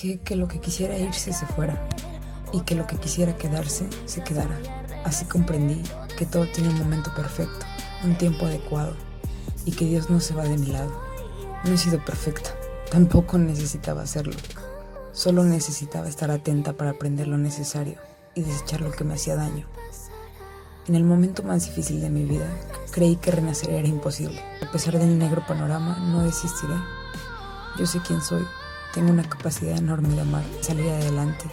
Dejé que lo que quisiera irse se fuera y que lo que quisiera quedarse se quedara. Así comprendí que todo tiene un momento perfecto, un tiempo adecuado y que Dios no se va de mi lado. No he sido perfecta, tampoco necesitaba hacerlo. Solo necesitaba estar atenta para aprender lo necesario y desechar lo que me hacía daño. En el momento más difícil de mi vida, creí que renacer era imposible. A pesar del negro panorama, no desistiré. Yo sé quién soy tengo una capacidad enorme de amar, salir adelante